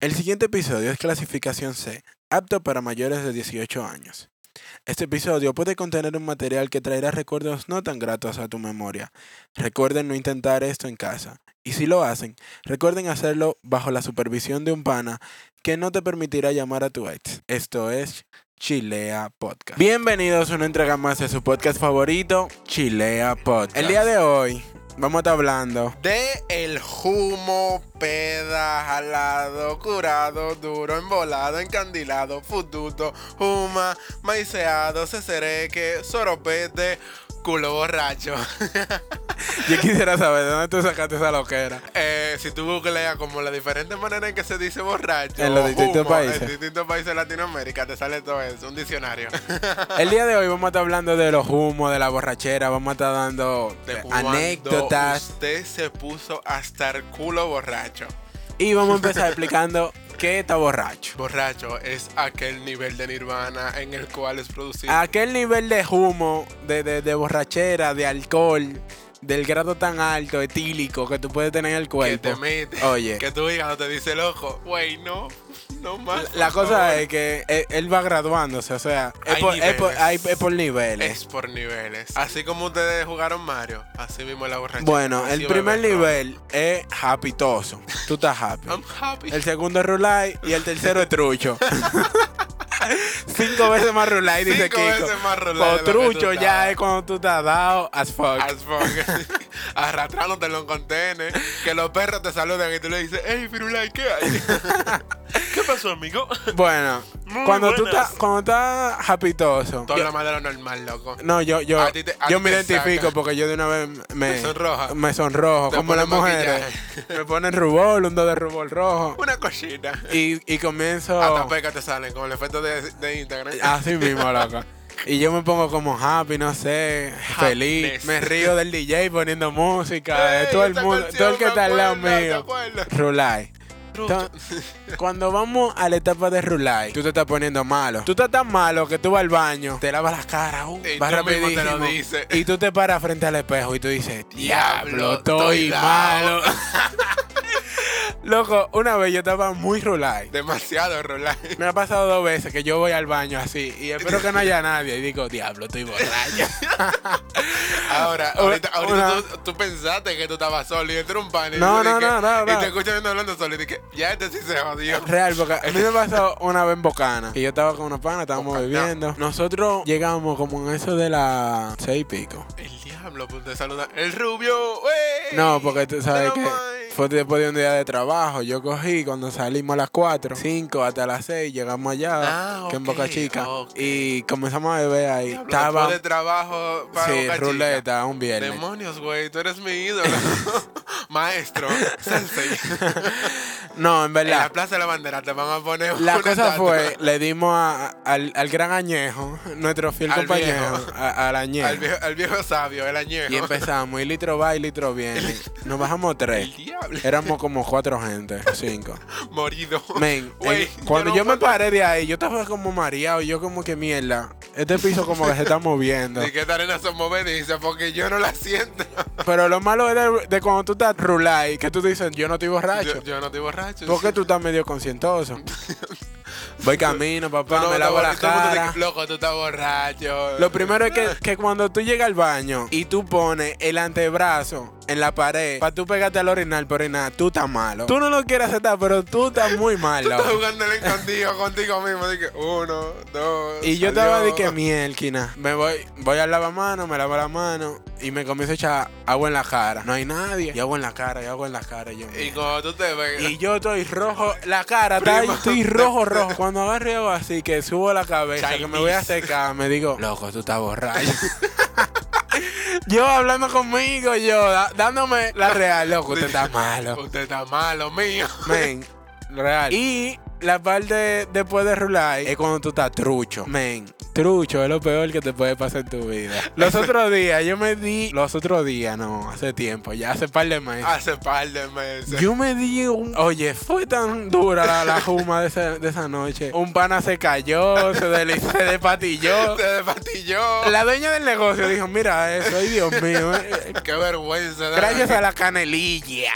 El siguiente episodio es clasificación C, apto para mayores de 18 años. Este episodio puede contener un material que traerá recuerdos no tan gratos a tu memoria. Recuerden no intentar esto en casa. Y si lo hacen, recuerden hacerlo bajo la supervisión de un pana que no te permitirá llamar a tu ex. Esto es Chilea Podcast. Bienvenidos a una entrega más de su podcast favorito, Chilea Podcast. El día de hoy vamos a estar hablando. De el humo, peda, jalado, curado, duro, embolado, encandilado, fututo, huma, maiceado, cecereque, soropete, culo borracho. Yo quisiera saber de dónde tú sacaste esa loquera. Eh, si tú googleas como las diferentes maneras en que se dice borracho En los distintos humo, países. En distintos países de Latinoamérica te sale todo eso, un diccionario. El día de hoy vamos a estar hablando de los humos, de la borrachera, vamos a estar dando De eh, anécdotas Usted se puso hasta el culo borracho. y vamos a empezar explicando qué está borracho. Borracho es aquel nivel de nirvana en el cual es producido. Aquel nivel de humo, de, de, de borrachera, de alcohol, del grado tan alto, etílico que tú puedes tener en el que cuerpo. te mete. Oye. Que tu hígado te dice, loco, güey, no, no más. La cosa favor". es que él, él va graduándose, o sea, es Hay por, es por- niveles. hay- es por niveles. Es por niveles. Así como ustedes jugaron Mario, así mismo la borrachera. Bueno, el primer nivel es happitoso. Tú estás happy. I'm happy. El segundo es Rulay y el tercero es trucho. Cinco veces más Rulay, dice Cinco Kiko. veces más Rulay trucho ya es cuando tú estás dado as fuck. As fuck. Arrastrándote en los contenes. Que los perros te saludan y tú le dices, hey, Firulai, ¿qué hay? ¿Qué pasó, amigo? Bueno, Muy cuando tú buenas. estás cuando estás happitoso. Todo yo- lo más de lo normal, loco. no, yo yo A ti te- a yo ti me te identifico saca. porque yo de una vez me Te sonroja. me sonrojo Te como las mujeres. Me ponen rubor, un do de rubor rojo Una cosita. y, y comienzo Hasta pecas te salen con el efecto de, de Instagram. Así mismo, loco. Y yo me pongo como happy, no sé, feliz. Happiness. Me río del DJ poniendo música, de Ey, todo el mundo, canción, todo el que me está al lado acuerdo, ¿te mío. acuerdas? Rulay. Entonces, Cuando vamos a la etapa de Rulay, tú te estás poniendo malo. Tú estás tan malo que tú vas al baño, te lavas las caras, uh, Y vas rapidísimo. Y tú te paras frente al espejo y tú dices, diablo, estoy malo. dado". Loco, una vez yo estaba muy Rulay. Demasiado, Rolai. Me ha pasado dos veces que yo voy al baño así y espero que no haya nadie y digo, diablo, estoy borracho. Ahora, ahorita, ahorita una- tú, tú pensaste que tú estabas solo y entró un pan y, No, no, dije- no, no, y no. te escuchas viendo hablando solo y dije, ya este sí se jodió. Real, porque a mí me pasó una vez en Bocana, que yo estaba con una pana, estábamos Bocana. bebiendo. Nosotros llegamos como en eso de las seis y pico. El diablo, pues te saluda. El rubio, wey. No, porque tú sabes que. Fue después de un día de trabajo. Yo cogí cuando salimos a las 4, 5 hasta las 6, llegamos allá, Ah, que en Boca Chica, ok. y comenzamos a beber ahí. Diablo, Estaba, de trabajo para sí, Boca Chica. ruleta, un viernes. Demonios, güey, tú eres mi ídolo. Maestro, sensei. No, en En la verdad. Plaza de la Bandera te van a poner La cosa fue, le dimos a- al, al gran añejo, nuestro fiel Al compañero, viejo. a- al añejo. Al viejo, al viejo sabio, el añejo. Y empezamos, y litro va y litro viene. Nos bajamos tres. El diablo. Éramos como cuatro gente, cinco. Morido. Men, en- cuando no yo, me paré de ahí, yo estaba como mareado, yo como que mierda. Este piso como que se está moviendo. Y que esta arena se movediza porque yo no la siento. Pero lo malo es de, de cuando tú estás rulay, que tú dices, yo no estoy borracho. Yo, yo no estoy borracho. Porque tú estás medio conscientoso. Voy camino, papá, Todo me lavo la cara. dice, Loco, tú estás borracho. Lo primero es que, que cuando tú llegas al baño y tú pones el antebrazo en la pared para tú pegarte al orinar por orinar, tú estás malo. Tú no lo quieres aceptar, pero tú estás muy malo. Estás jugando el escondido contigo mismo. Dije, uno, dos. Y yo estaba de que mielquina. Me voy, voy al lavamanos, me lavo la mano y me comienzo a echar agua en la cara. No hay nadie. Y agua en la cara, y agua en la cara. Y yo, Y cuando tú te ves. y yo estoy rojo, la cara está ahí, estoy rojo, rojo. Cuando agarro así, que subo la cabeza, que me voy a Chinese. secar, me digo, loco, tú estás borracho. yo hablando conmigo, yo da- dándome la real, loco, usted está malo. Usted está malo, mío. Men, real. Y la parte después de rular es cuando tú estás trucho. Men, trucho es lo peor que te puede pasar en tu vida. Los otros días, yo me di. Los otros días, no, hace tiempo, ya hace par de meses. Hace par de meses. Yo me di un. Oye, fue tan dura la, la juma de, esa- de esa noche. Un pana se cayó, se, del- se despatilló. Se despatilló. La dueña del negocio dijo: Mira eso, ay Dios mío. eh, Qué vergüenza. Gracias a la canelilla.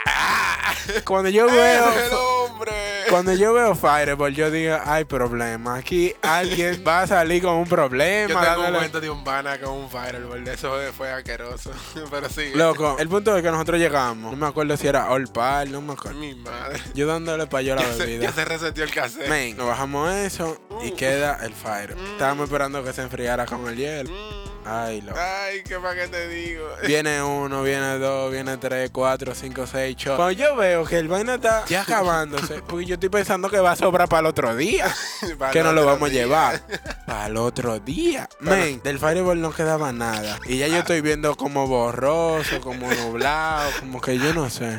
Cuando yo veo. ¡Ese es el hombre! Cuando yo veo Fireball, yo digo, hay problema. Aquí alguien va a salir con un problema. Yo tengo un cuento de un pana con un fireball. Eso fue, asqueroso. Pero sí. Loco, el punto es que nosotros llegamos. No me acuerdo si era All Par, no me acuerdo. Mi madre. Yo dándole para yo la Ya se, bebida. ya se reseteó el cassette. Men, nos bajamos eso y Mm. queda el fire. Mm. Estábamos esperando que se enfriara con el hielo. Mm. Ay, loco. Ay, qué pa' qué te digo. Viene uno, viene dos, viene tres, cuatro, cinco, seis, ocho. Cuando yo veo que el vaina está ya acabándose, porque yo estoy pensando que va a sobrar para el otro día. Para que no lo vamos a llevar para el otro día. Men, del Fireball no quedaba nada. Y ya yo estoy viendo como borroso, como nublado, como que yo no sé.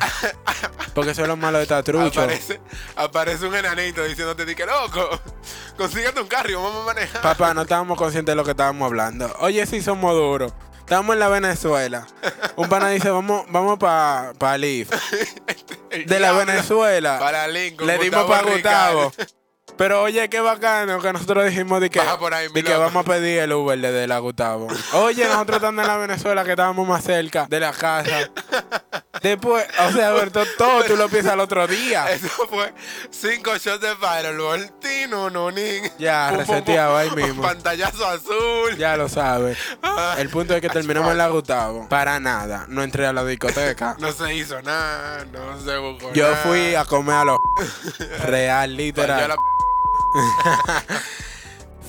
Porque eso es lo malo de esta trucho. Aparece, aparece un enanito diciéndote, di que loco, consíguete un carro vamos a manejar. Papá, no estábamos conscientes de lo que estábamos hablando. Oye, sí somos duros. Estamos en la Venezuela. Un pana dice, vamos, vamos para pa Leaf. De la. Venezuela. Para Lincoln. Le dimos para Gustavo. Pero oye, qué bacano que nosotros dijimos de que, ahí, de que vamos a pedir el Uber desde la Gustavo. Oye, nosotros estando en la Venezuela que estábamos más cerca de la casa. Después, o sea, Alberto, todo tú lo piensas al otro día. Eso fue cinco shots de Fireball. Tino, no, nin. Ya, Pum, pum, pum. reseteado ahí mismo. Pantallazo azul. Ya lo sabes. Ah, El punto es que terminamos en la Gustavo. Para nada. No entré a la discoteca. No se hizo nada, no se buscó Yo nada. fui a comer a los real, Yo literal. la-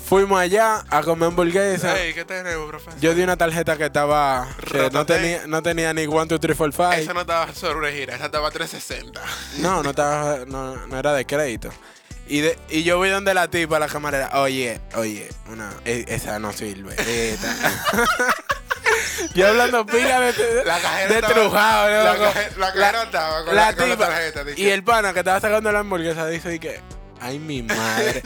Fuimos allá a comer hamburguesa. Ey, ¿qué tenemos, profesor? Yo di una tarjeta que estaba. que no tenía, no tenía ni 1, 2, 3, 4, 5. Esa no estaba sobre gira, esa estaba 360. No, no estaba. No, no era de crédito. Y, de, y yo voy donde la tipa, la camarera. Oye, oye, una, e- esa no sirve. esta". yo hablando pila de, La cajera de estaba- trujado. La, loco. caje- la cajera estaba con la la, con la tipa. tarjeta. dije, Y el pana que estaba sacando la hamburguesa dice y que, ay mi madre.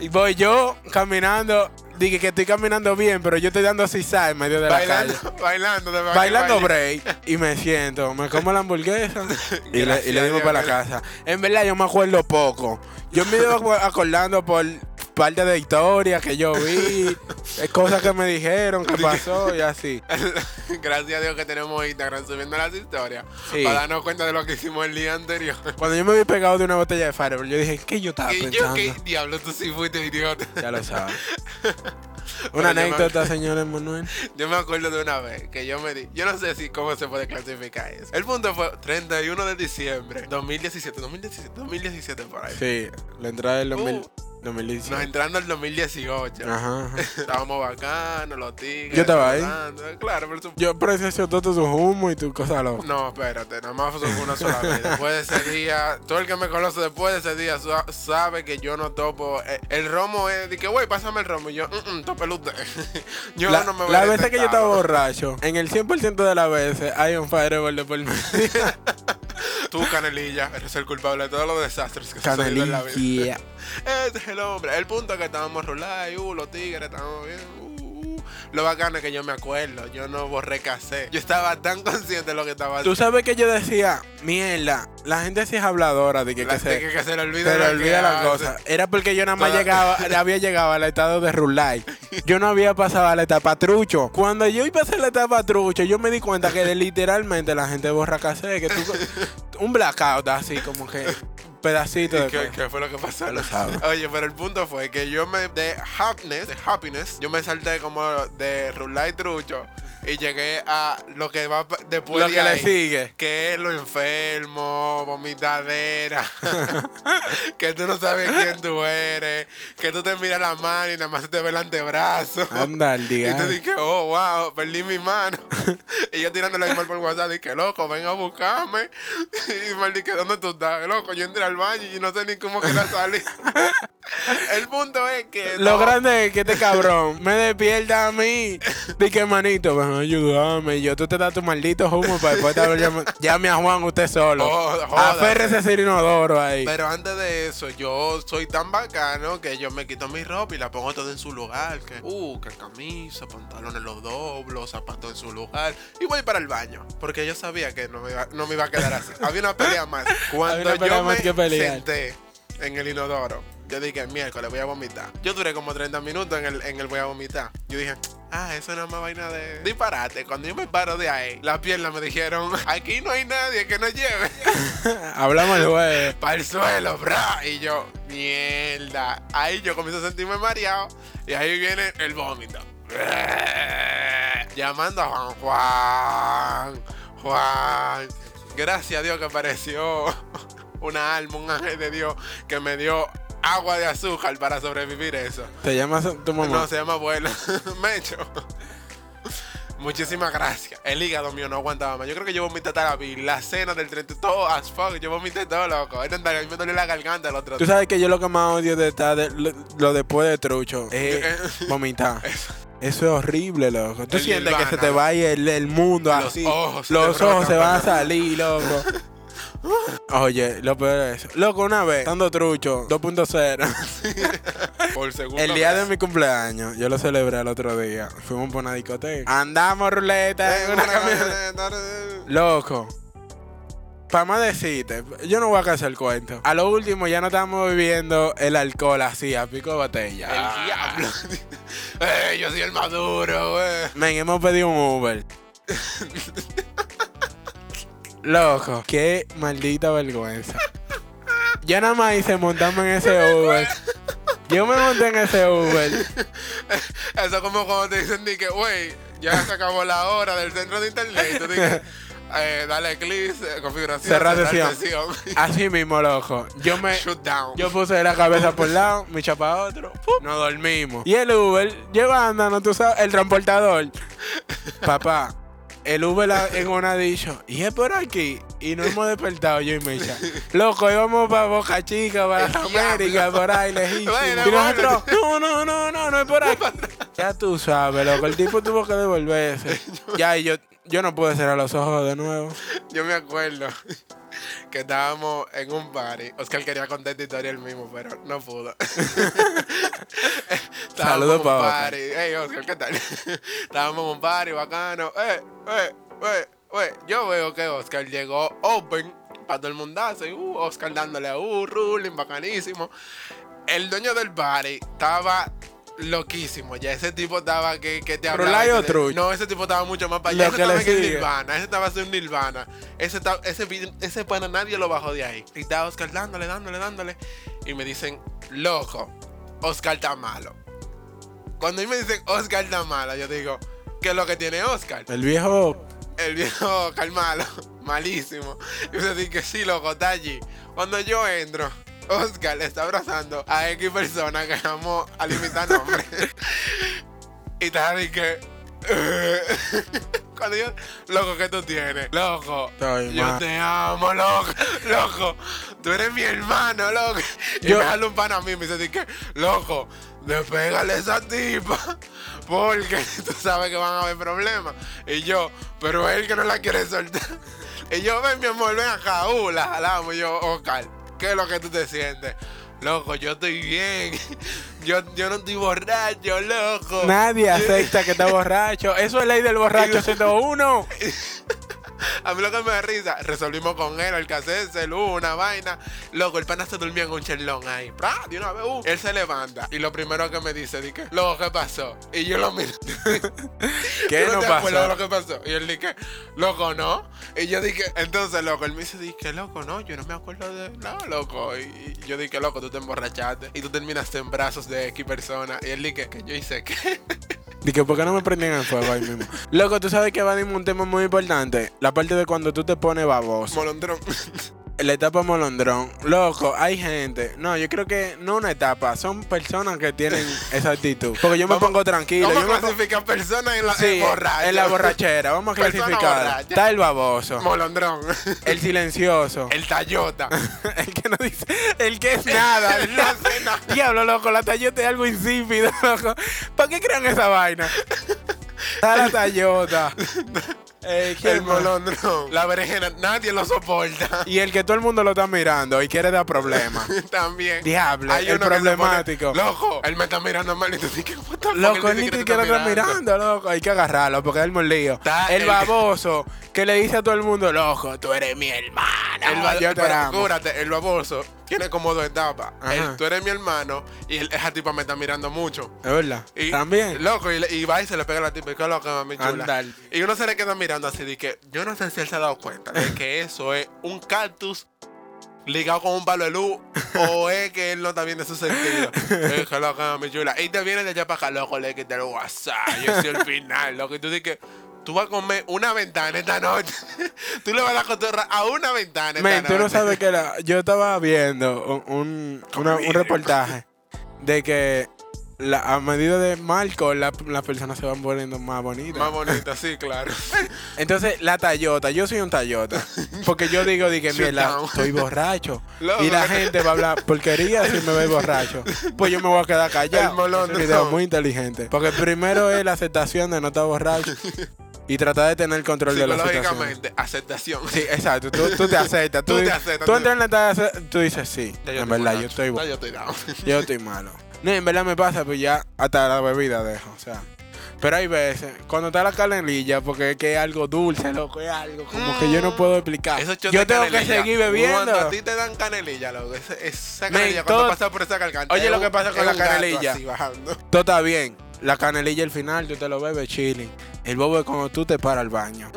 y voy yo caminando, dije que estoy caminando bien, pero yo estoy dando zigzag en medio de la calle. bailando, bailando, de Bailando break y me siento, me como la hamburguesa y le, y le Dios, para la casa. En verdad yo me acuerdo poco. Yo me iba acordando por parte de historias que yo vi, cosas que me dijeron que pasó y así. Gracias a Dios que tenemos Instagram subiendo las historias. Sí. Para darnos cuenta de lo que hicimos el día anterior. Cuando yo me vi pegado de una botella de Fireball, yo dije, ¿qué yo estaba pensando? ¿qué diablo? Tú sí fuiste idiota. Ya lo sabes. Una anécdota, señor Emanuel. Yo me acuerdo de una vez que yo me di. Yo no sé si cómo se puede clasificar eso. El punto fue 31 de diciembre 2017. 2017, 2017 por ahí. Sí, la entrada del 2000, Uh. 2017. Nos entrando al 2018. Ajá. ajá. Estábamos bacanos, los tigres. Yo estaba ahí. Claro, pero tú- Yo presencio todo tu humo y tu cosa loca. No, espérate, nada más fue una sola vez. Después de ese día, todo el que me conoce después de ese día sa- sabe que yo no topo. eh, El romo es de que, güey, pásame el romo. Y yo, mm, mm, usted. yo La, no me voy las a veces que yo estaba borracho, en el 100% de las veces hay un fireball de por medio. Tú, Canelilla, eres el culpable de todos los desastres que sucedieron en la vida. Canelilla. Este es el hombre. El punto es que estábamos rulando, y, uh, los tigres, estábamos bien. uh. Lo bacano es que yo me acuerdo, yo no borré casé. Yo estaba tan consciente de lo que estaba Tú sabes que yo decía, mierda, la gente sí es habladora de que, La- que de se, que, que se le olvida, se le olvida hace. cosas. Era porque yo nada más Toda- llegaba, había llegado al estado de Rulay. Yo no había pasado a la etapa trucho. Cuando yo iba a hacer la etapa trucho, yo me di cuenta que literalmente la gente borra casé, que tú, un blackout así como que pedacito ¿Y de qué, qué fue lo que pasó? Lo. Oye, pero el punto fue que yo me, de happiness, de happiness, yo me salté como de Rulay y Trucho y llegué a lo que va después lo de que le sigue. que es lo enfermo, vomitadera, que tú no sabes quién tú eres, que tú te miras la mano y nada más te ve el antebrazo. Anda Y día. tú dije, oh, wow, perdí mi mano. y yo tirándole igual por WhatsApp, dije, loco, ven a buscarme. y me dije, ¿dónde tú estás? Loco, yo entré al baño y no sé ni cómo quería salir. El punto es que. Lo no, grande es que este cabrón me despierta a mí. Dije, manito, ven a ayudarme. Y yo, tú te das tu maldito humo para después te llame, llame a Juan usted solo. Joda, joda. Aférrese ese inodoro ahí. Pero antes de eso, yo soy tan bacano que yo me quito mi ropa y la pongo todo en su lugar. Que, uh, que camisa, pantalones los doblos, zapatos en su lugar. Y voy para el baño. Porque yo sabía que no me iba, no me iba a quedar así. Había una pelea más. Cuando pelea yo más me senté en el inodoro, yo dije, miércoles voy a vomitar. Yo duré como 30 minutos en el, en el voy a vomitar. Yo dije, ah, eso no es más vaina de disparate. Cuando yo me paro de ahí, las piernas me dijeron, aquí no hay nadie que nos lleve. Hablamos jueves. para el suelo, bra. Y yo, mierda. Ahí yo comienzo a sentirme mareado. Y ahí viene el vómito. Llamando a Juan Juan. Juan. Gracias a Dios que apareció una alma, un ángel de Dios que me dio agua de azúcar para sobrevivir eso. ¿Te llamas tu mamá? No, se llama abuela. Mecho. Muchísimas gracias. El hígado mío no aguantaba más. Yo creo que yo vomité hasta la La cena del 30, todo as fuck. Yo vomité todo, loco. Tendría- a mí me dolió la garganta el otro Tú sabes que yo lo que más odio de estar de- lo, lo después de trucho es vomitar. Eso es horrible, loco. Tú El sientes que se te vaya el, el mundo Los así. ojos Los ojos se van a salir, loco. Oye, lo peor es. Loco, una vez, estando trucho, 2.0, Por segundo. el día de mi cumpleaños, yo lo celebré el otro día. Fuimos por una discoteca. Andamos ruleta en una una camioneta. camioneta. Loco. Para más decirte, yo no voy a casar el cuento. A lo último ya no estamos bebiendo el alcohol así, a pico de botella. El diablo. Eh, yo soy el maduro, güey. Men, hemos pedido un Uber. Loco, qué maldita vergüenza. Yo nada más hice montarme en ese Uber. Yo me monté en ese Uber. Eso como cuando te dicen di que, güey, ya se acabó la hora del centro de internet. Y tú dices, eh, dale clic, eh, configuración, Cerrar sesión. sesión. Así mismo, loco. Yo me. Down. Yo puse la cabeza por un lado, mi chapa otro. ¡pum! Nos dormimos. Y el Uber llegó andando, tú sabes, el transportador. Papá, el Uber en una ha dicho, y es por aquí. Y no hemos despertado yo y Mecha. Loco, íbamos para Boca Chica, para diablo. por ahí lejísimo. Bueno, y nosotros, bueno. no, no, no, no, no es por aquí. ya tú sabes, loco, el tipo tuvo que devolverse. ya, y yo, yo no pude cerrar los ojos de nuevo. Yo me acuerdo que estábamos en un party. Oscar quería contar esta historia él mismo, pero no pudo. Saludos en un pa' Oscar. party. Hey, Oscar, ¿qué tal? estábamos en un party bacano. Eh, eh, eh, eh. Yo veo que Oscar llegó open para todo el mundazo. Y uh, Oscar dándole a uh, ruling, bacanísimo. El dueño del party estaba loquísimo. Ya ese tipo estaba que, que te hablaba. ¿Rulay y o te- trucho? No, ese tipo estaba mucho más para allá. Lo Ese que estaba en. Nirvana. Ese estaba haciendo Nirvana. Ese, ese, ese pana nadie lo bajó de ahí. Y estaba Oscar dándole, dándole, dándole. Y me dicen, loco, Oscar está malo. Cuando a mí me dicen Oscar está malo, yo digo, ¿qué es lo que tiene Oscar? El viejo El viejo Oscar malo, malísimo. Y yo digo que sí, loco, está allí. Cuando yo entro, Oscar le está abrazando a X persona que vamos a limitar nombre. y está así que. Cuando yo, loco, ¿qué tú tienes? Loco, Estoy yo mal. te amo, loco, loco, tú eres mi hermano, loco. Y Yo- me jala un pan a mí y me dice, que, loco, despégale esa tipa, porque tú sabes que van a haber problemas. Y yo, pero él que no la quiere soltar. Y yo, ven, mi amor, ven acá, uh, la jalamos. Y yo, Oscar, ¿qué es lo que tú te sientes? Loco, yo estoy bien. Yo, yo no estoy borracho, loco. Nadie acepta que está borracho. Eso es ley del borracho 101. A mí lo que me da risa, resolvimos con él el cassette, el una vaina. Loco, el pana se durmió en un chelón ahí. ¡Pra! De una vez, uh. Él se levanta y lo primero que me dice, dije, loco, ¿qué pasó? Y yo lo miro. ¿Qué ¿Tú no te acuerdas de lo pasó? que pasó? Y él dije, loco, ¿no? Y yo dije, entonces, loco, él me dice, dije, loco, no, yo no me acuerdo de nada, loco. Y, y yo dije, loco, tú te emborrachaste y tú terminaste en brazos de X persona. Y él dije, que yo hice qué. Dije, ¿por qué no me prendían el fuego ahí mismo? Loco, tú sabes que va a un tema muy importante. La parte de cuando tú te pones baboso. Molondrón. La etapa molondrón. Loco, hay gente. No, yo creo que no una etapa. Son personas que tienen esa actitud. Porque yo me Vamos- pongo tranquilo. Vamos yo me a clasificar personas en la Sí, en la borrachera. Vamos a Persona clasificar. borracha. Está el baboso. Molondrón. El silencioso. El Tayota. El que no dice. El que es nada. El no hace nada. Diablo, loco, la Toyota es algo insípido, loco. ¿Para qué crean esa vaina? Está la Toyota. Eh, ¿quién El molondrón. La berenjena. Nadie lo soporta. Y el que todo el mundo lo está mirando y quiere dar problemas. También. Diablo, Hay el uno se pone, problemático. loco, él me está mirando mal y tú dices, fuck, Loco, él ni siquiera está mirando, loco. Hay que agarrarlo porque es el lío. El el- baboso que le dice a todo el mundo, loco, tú eres mi hermano. El ba- el baboso tiene como dos etapas. El, tú eres mi hermano y el- esa tipa me está mirando mucho. Es verdad. Y, También. Loco, y, y va y se le pega a la tipa y que loco, mami chula. Andal. Y uno se le queda mirando así de que yo no sé si él se ha dado cuenta de que eso es un cactus ligado con un palo de luz o es que él no está viendo su sentido. Es que loco, mami chula. Y te viene de allá para acá, loco, le quita el WhatsApp. Yo soy el final, loco. Y tú dices que tú vas a comer una ventana esta noche. tú le vas a dar cotorra a una ventana esta Men, tú no noche. sabes que la, yo estaba viendo un, un, una- un mierda. reportaje de que la- a medida de marco la- las personas se van poniendo más bonitas. Más bonita, sí, claro. Entonces, la Tayota, yo soy un Tayota. Porque yo digo, di que Sit mierda, down. estoy borracho. Loco, y la gente va a hablar porquería si me ve borracho. Pues yo me voy a quedar callado. El molón, Es un video no. muy inteligente. Porque primero es la aceptación de no estar borracho y tratar de tener control de la situación. Psicológicamente, aceptación. Sí, exacto. Tú, tú te aceptas. Tú, Tú te aceptas, Tú entras en la talla, tú dices sí. Ya En verdad, yo estoy, Ya yo estoy down. yo estoy malo. No, en verdad me pasa, pues ya hasta la bebida dejo. O sea. Pero hay veces, cuando está la canelilla, porque es que es algo dulce, loco, es algo como que yo no puedo explicar. Yo tengo que seguir bebiendo. Cuando a ti te dan canelilla, loco. esa- Esa canelilla, cuando todo- pasa por esa garganta. Oye, lo que pasa con la canelilla. así bajando. Todo está bien. La canelilla al final, tú te lo bebes chilling. El bobo es cuando tú te paras al baño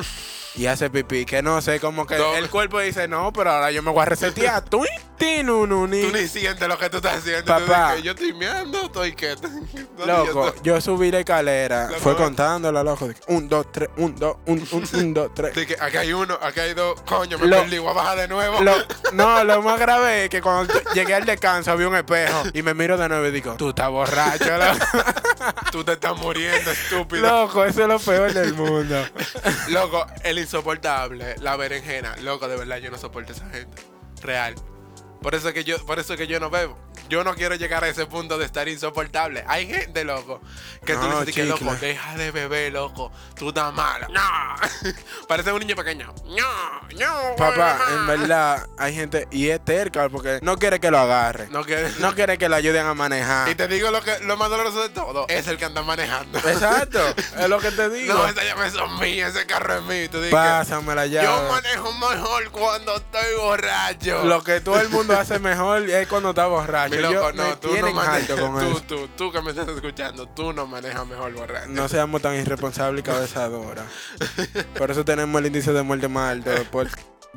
y haces pipí. Que no sé, como que No. el cuerpo dice, no, pero ahora yo me voy a resetear. Tú, ni. Tú ni sientes lo que tú estás haciendo. Papá. Tú dices, yo estoy meando, estoy que. Loco, yo subí la escalera. Loco. Fue contándola, loco. que Un, dos, tres, un, dos, un, un, un, dos, tres. que aquí hay uno, aquí hay dos. Coño, me Lo- perdí, voy a bajar de nuevo. Lo- no, lo más grave es que cuando llegué al descanso había un espejo y me miro de nuevo y digo, tú estás borracho, loco. Tú te estás muriendo, estúpido. Loco, eso es lo peor del mundo. Loco, el insoportable, la berenjena. Loco, de verdad, yo no soporto a esa gente. Real. Por eso que yo, por eso que yo no bebo. Yo no quiero llegar a ese punto de estar insoportable. Hay gente, loco, que tú No, le dices que loco, deja de beber, loco. Tú estás malo. No. Parece un niño pequeño. No, no. Papá, en verdad, hay gente, y es terca porque no quiere que lo agarre. No quiere. No quiere que lo ayuden a manejar. Y te digo lo que lo más doloroso de todo. Es el que anda manejando. Exacto, es lo que te digo. No, esa llave son mías, ese carro es mío. Y tú dices, Pásame la llave. yo manejo mejor cuando estoy borracho. Lo que todo el mundo hace mejor es cuando está borracho. Mi Yo- loco, me no, tú no manejas. con Tú, eso. tú, tú que me estás escuchando, tú no manejas mejor borracho. No seamos tan irresponsables y cabezadoras. Por eso tenemos el índice de muerte más alto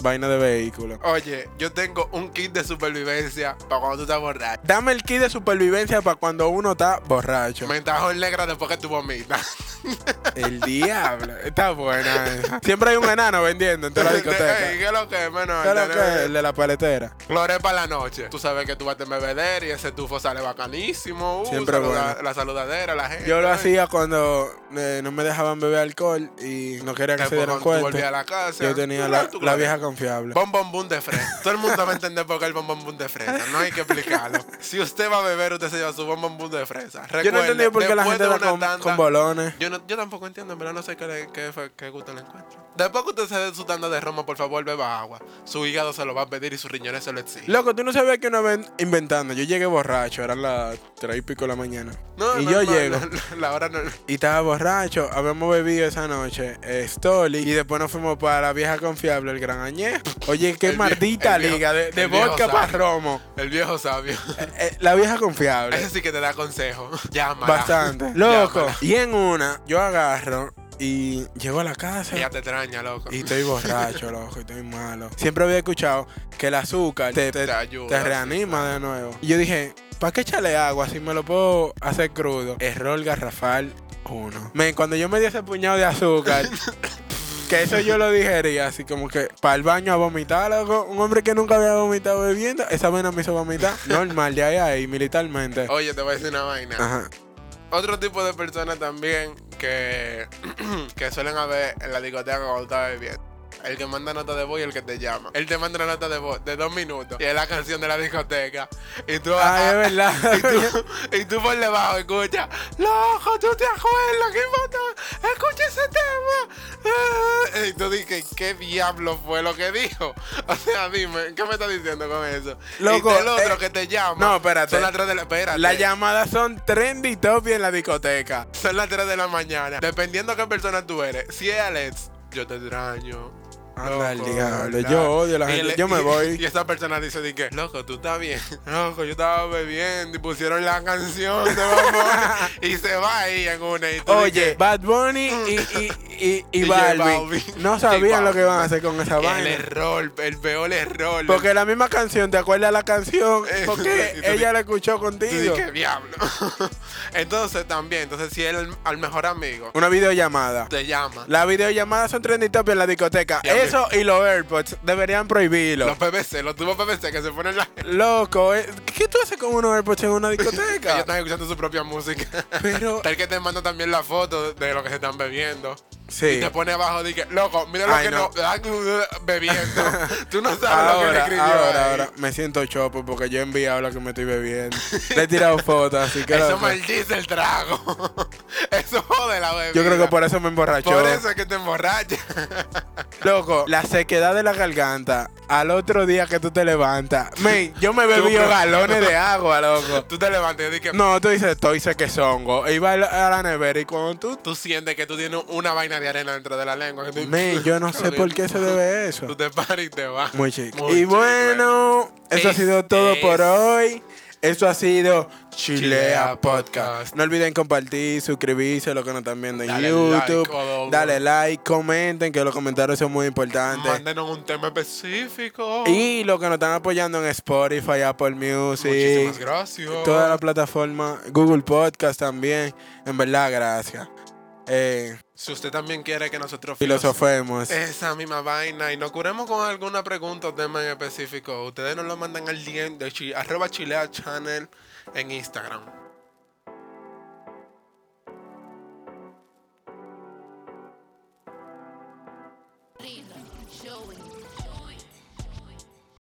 vaina de vehículo. Oye, yo tengo un kit de supervivencia para cuando tú estás borracho. Dame el kit de supervivencia para cuando uno está borracho. Mentajón negra después que tú vomitas. El diablo. Está buena esa. Siempre hay un enano vendiendo en toda la discoteca. ¿Qué es lo que es, menos? ¿Qué es lo que es? El de la paletera. Lore para la noche. Tú sabes que tú vas a tener bebeder y ese tufo sale bacanísimo. Uh, Siempre saluda- bueno. La saludadera, la gente. Yo lo ay. hacía cuando eh, no me dejaban beber alcohol y no quería que se Después dieran a cuenta. la casa. Yo tenía la, la vieja confiable. Bom bom bum de fresa. Todo el mundo va a entender por qué el bom bom bum de fresa. No hay que explicarlo. Si usted va a beber, usted se lleva su bom bom bum de fresa. Yo no Recuerde, entendí por qué la gente una con, tanda- con bolones. Yo, no, yo tampoco entiendo, pero no sé qué, le- qué, qué gusto le encuentro. Después que usted se dé su tanda de romo, por favor, beba agua. Su hígado se lo va a pedir y sus riñones se lo exigen. Loco, tú no sabías que una vez inventando, yo llegué borracho, eran las tres y pico de la mañana. No, y no, yo no, llego La, hora no. y estaba borracho, habíamos bebido esa noche, eh, Stoli, y después nos fuimos para la vieja confiable, el Gran Añejo. Oye, qué El maldita viejo- liga de, vodka para romo. El viejo sabio. Eh, eh, la vieja confiable. Ese sí que te da consejo. Llámala. Bastante. Loco. Llámala. Y en una, yo agarro y llego a la casa. Ella te extraña, loco. Y estoy borracho, loco, y estoy malo. Siempre había escuchado que el azúcar te, te- Te ayuda, te sí, reanima de nuevo. Y yo dije, ¿para qué echarle agua si me lo puedo hacer crudo? Error garrafal 1. Men, cuando yo me di ese puñado de azúcar, que eso yo lo digerí así como que para el baño a vomitar, loco. Un hombre que nunca había vomitado bebiendo, esa vena me hizo vomitar. Normal, de ahí a ahí, militarmente. Oye, te voy a decir una vaina. Ajá. Otro tipo de personas también que, que suelen haber en la discoteca cuando estás bebiendo. El que manda nota de voz y el que te llama. Él te manda una nota de voz de dos minutos. Y es la canción de la discoteca. Y tú, Ay, es verdad. y tú, y tú por debajo escuchas, loco, ¿tú te acuerdas que pasó? Escucha ese tema. Ah, Y tú dices, ¿qué diablo fue lo que dijo? O sea, dime, ¿qué me estás diciendo con eso? Loco, y el otro eh, que te llama. no, espérate. Son las 3 de la, espérate. Las llamadas son trendy top en la discoteca. Son las 3 de la mañana. Dependiendo qué persona tú eres. Si es Alex, yo te extraño. Anda el Loco, diablo. ¿verdad? Yo odio a la Y gente. Yo me voy. Y esa persona dice, di que, loco, tú estás bien. Loco, yo estaba bebiendo y pusieron la canción de Bad Bunny y se va ahí en una. Y Oye, Bad Bunny y, y, Balvin no sabían lo que iban a hacer con esa el vaina. error, el peor error. Porque la misma canción, ¿te acuerdas la canción? Porque ella la escuchó contigo. diablo. entonces también, entonces si él al mejor amigo Una videollamada. te llama. Las videollamadas son trending en la discoteca. Eso y los AirPods deberían prohibirlo. Los PVC, los tubos PVC que se ponen la. Loco, eh, ¿qué tú haces con unos AirPods en una Ellos discoteca? están escuchando su propia música. Pero, El que te manda también la foto de lo que se están bebiendo. Y sí. te pone abajo, di que, loco, mira lo Ay, que no. Bebiendo. Tú no sabes lo que le escribió. ahora, ahí. ahora, me siento chopo porque yo he enviado lo que me estoy bebiendo. Le he tirado fotos, así que... Eso maldice el trago. Eso jode la bebida. yo creo que por eso me emborrachó. Por eso es que te emborrachas. Loco, la sequedad de la garganta al otro día que tú te levantas. Men, yo me bebí galones de agua, loco. Tú te levantas y que No, tú dices, estoy sequezongo. Iba a la a la nevera y cuando tú... tú sientes que tú tienes una vaina de arena dentro de la lengua. yo no sé por qué se debe eso. Tú te paras y te vas. Muy chico. Muy y bueno, eso ha sido todo Este por es- hoy. Esto ha sido Chilea Podcast. No olviden compartir, suscribirse, los que nos están viendo en Dale YouTube. like. Dale like, comenten, que los comentarios son muy importantes. Mándenos un tema específico. Y los que nos están apoyando en Spotify, Apple Music, Muchísimas gracias. toda la plataforma, Google Podcast también. En verdad, gracias. Eh, Si usted también quiere que nosotros filosofemos. esa misma vaina y nos curemos con alguna pregunta o tema en específico, ustedes nos lo mandan al DM de chi- arroba chilea channel en Instagram.